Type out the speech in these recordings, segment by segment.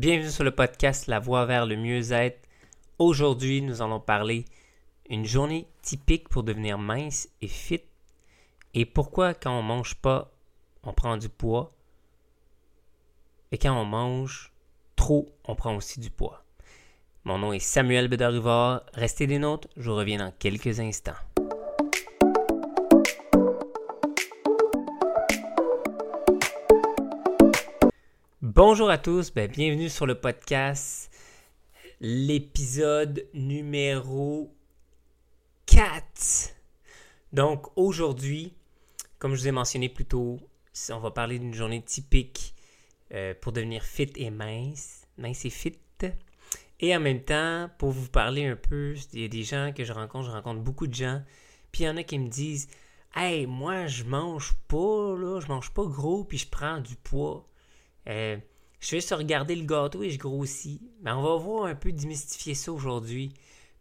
Bienvenue sur le podcast La Voie vers le mieux-être. Aujourd'hui, nous allons parler une journée typique pour devenir mince et fit et pourquoi quand on mange pas, on prend du poids? Et quand on mange trop, on prend aussi du poids. Mon nom est Samuel Bédarivard. Restez des nôtres, je reviens dans quelques instants. Bonjour à tous, ben, bienvenue sur le podcast, l'épisode numéro 4. Donc aujourd'hui, comme je vous ai mentionné plus tôt, on va parler d'une journée typique euh, pour devenir fit et mince, mince et fit. Et en même temps, pour vous parler un peu, il y a des gens que je rencontre, je rencontre beaucoup de gens, puis il y en a qui me disent Hey, moi je mange pas, là, je mange pas gros, puis je prends du poids. Euh, je fais juste regarder le gâteau et je grossis. Mais on va voir un peu démystifier ça aujourd'hui.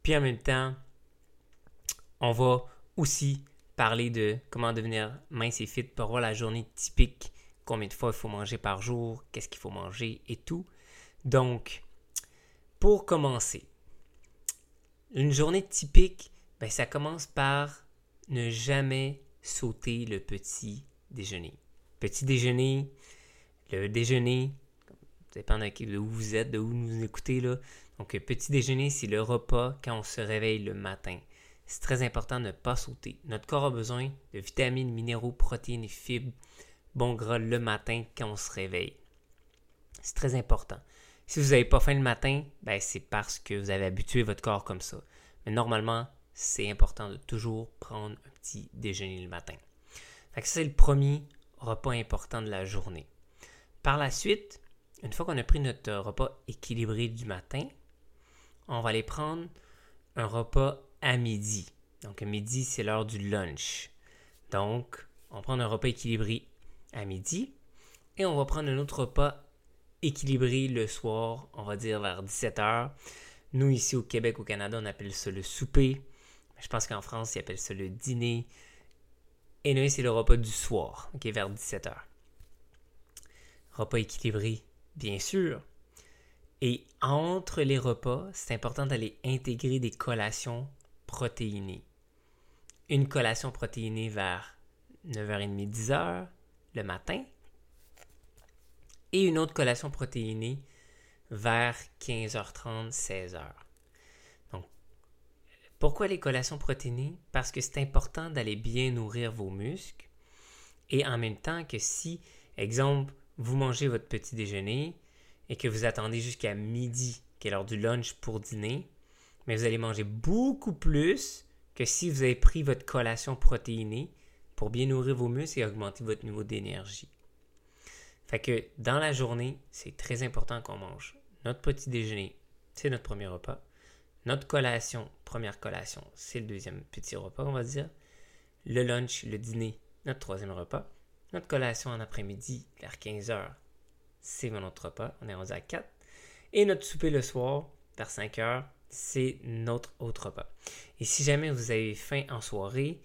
Puis en même temps, on va aussi parler de comment devenir mince et fit pour voir la journée typique, combien de fois il faut manger par jour, qu'est-ce qu'il faut manger et tout. Donc, pour commencer, une journée typique, ben, ça commence par ne jamais sauter le petit déjeuner. Petit déjeuner, le déjeuner, ça dépend de où vous êtes, de où nous écoutez. Là. Donc, petit déjeuner, c'est le repas quand on se réveille le matin. C'est très important de ne pas sauter. Notre corps a besoin de vitamines, minéraux, protéines fibres, bon gras le matin quand on se réveille. C'est très important. Si vous n'avez pas faim le matin, ben c'est parce que vous avez habitué votre corps comme ça. Mais normalement, c'est important de toujours prendre un petit déjeuner le matin. c'est le premier repas important de la journée. Par la suite, une fois qu'on a pris notre repas équilibré du matin, on va aller prendre un repas à midi. Donc, à midi, c'est l'heure du lunch. Donc, on prend un repas équilibré à midi et on va prendre un autre repas équilibré le soir, on va dire vers 17h. Nous, ici au Québec, au Canada, on appelle ça le souper. Je pense qu'en France, ils appellent ça le dîner. Et nous, c'est le repas du soir, ok, vers 17h. Repas équilibré bien sûr. Et entre les repas, c'est important d'aller intégrer des collations protéinées. Une collation protéinée vers 9h30, 10h le matin. Et une autre collation protéinée vers 15h30, 16h. Donc, pourquoi les collations protéinées? Parce que c'est important d'aller bien nourrir vos muscles. Et en même temps que si, exemple, vous mangez votre petit déjeuner et que vous attendez jusqu'à midi, qui est l'heure du lunch pour dîner, mais vous allez manger beaucoup plus que si vous avez pris votre collation protéinée pour bien nourrir vos muscles et augmenter votre niveau d'énergie. Fait que dans la journée, c'est très important qu'on mange notre petit déjeuner, c'est notre premier repas. Notre collation, première collation, c'est le deuxième petit repas, on va dire. Le lunch, le dîner, notre troisième repas. Notre collation en après-midi, vers 15h, c'est mon autre repas. On est rendu à 4. Et notre souper le soir, vers 5h, c'est notre autre repas. Et si jamais vous avez faim en soirée,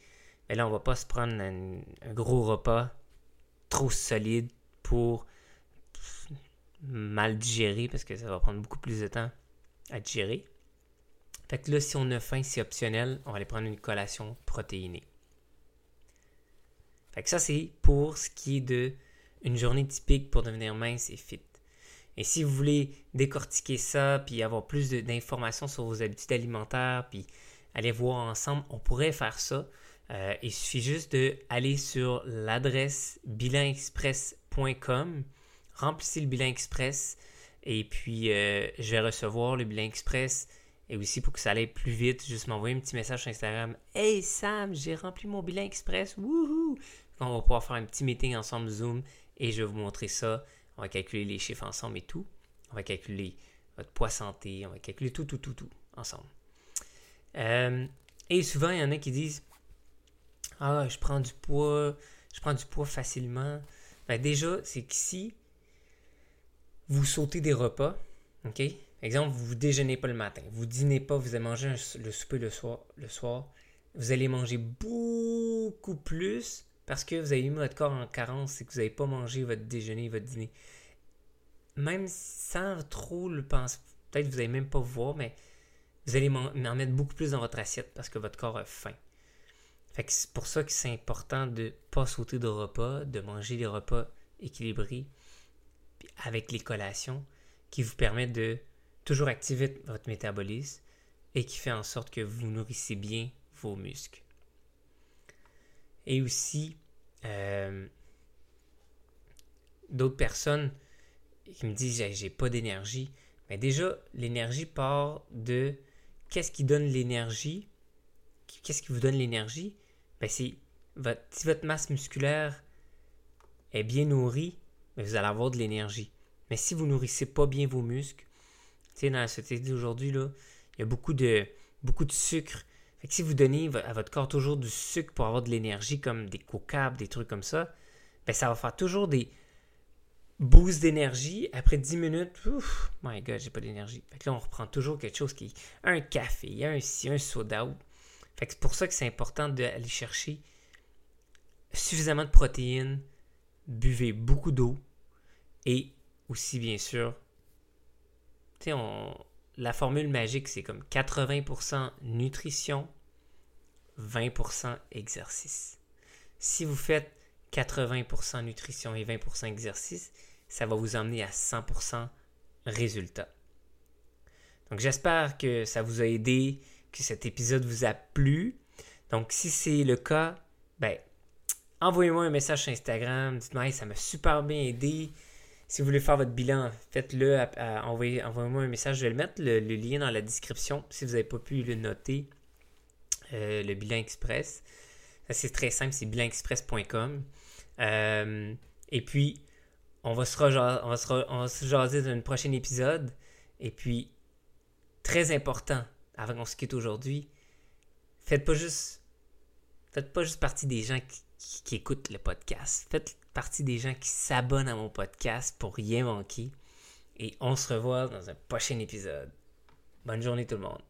ben là, on va pas se prendre un, gros repas trop solide pour mal digérer parce que ça va prendre beaucoup plus de temps à digérer. Fait que là, si on a faim, c'est optionnel, on va aller prendre une collation protéinée. Fait que ça, c'est pour ce qui est de une journée typique pour devenir mince et fit. Et si vous voulez décortiquer ça, puis avoir plus d'informations sur vos habitudes alimentaires, puis aller voir ensemble, on pourrait faire ça. Euh, il suffit juste d'aller sur l'adresse bilanexpress.com, remplissez le bilan express, et puis euh, je vais recevoir le bilan express. Et aussi pour que ça aille plus vite, juste m'envoyer un petit message sur Instagram. Hey Sam, j'ai rempli mon bilan express. Wouhou! On va pouvoir faire un petit meeting ensemble Zoom et je vais vous montrer ça. On va calculer les chiffres ensemble et tout. On va calculer votre poids santé. On va calculer tout, tout, tout, tout ensemble. Euh, et souvent, il y en a qui disent Ah, je prends du poids, je prends du poids facilement. Ben déjà, c'est qu'ici, vous sautez des repas. OK? Exemple, vous ne déjeunez pas le matin, vous dînez pas, vous allez manger le souper le soir, le soir. Vous allez manger beaucoup plus parce que vous avez mis votre corps en carence et que vous n'avez pas mangé votre déjeuner, votre dîner. même sans trop le penser, peut-être vous n'allez même pas voir, mais vous allez en mettre beaucoup plus dans votre assiette parce que votre corps a faim. C'est pour ça que c'est important de ne pas sauter de repas, de manger des repas équilibrés avec les collations qui vous permettent de toujours activer votre métabolisme et qui fait en sorte que vous nourrissez bien vos muscles. Et aussi, euh, d'autres personnes qui me disent j'ai pas d'énergie. Mais déjà, l'énergie part de qu'est-ce qui donne l'énergie Qu'est-ce qui vous donne l'énergie? Ben, c'est votre, si votre masse musculaire est bien nourrie, ben, vous allez avoir de l'énergie. Mais si vous nourrissez pas bien vos muscles, tu sais, dans la société d'aujourd'hui, il y a beaucoup de, beaucoup de sucre. Que si vous donnez à votre corps toujours du sucre pour avoir de l'énergie, comme des coca des trucs comme ça, ben ça va faire toujours des boosts d'énergie. Après 10 minutes, my god, j'ai pas d'énergie. Fait que là, on reprend toujours quelque chose qui. Un café, un, un soda. Fait que c'est pour ça que c'est important d'aller chercher suffisamment de protéines, buvez beaucoup d'eau et aussi, bien sûr, on, la formule magique, c'est comme 80% nutrition, 20% exercice. Si vous faites 80% nutrition et 20% exercice, ça va vous emmener à 100% résultat. Donc j'espère que ça vous a aidé, que cet épisode vous a plu. Donc si c'est le cas, ben envoyez-moi un message sur Instagram, dites-moi ça m'a super bien aidé. Si vous voulez faire votre bilan, faites-le. Envoyez-moi un message. Je vais le mettre le, lien dans la description si vous n'avez pas pu le noter. Euh, le bilan express. C'est très simple, c'est bilanexpress.com. Euh, et puis, on va, se on, va se jaser dans un prochain épisode. Et puis, très important, avant qu'on se quitte aujourd'hui, faites pas juste faites pas juste partie des gens qui écoutent le podcast. Faites partie des gens qui s'abonnent à mon podcast pour rien manquer. Et on se revoit dans un prochain épisode. Bonne journée tout le monde.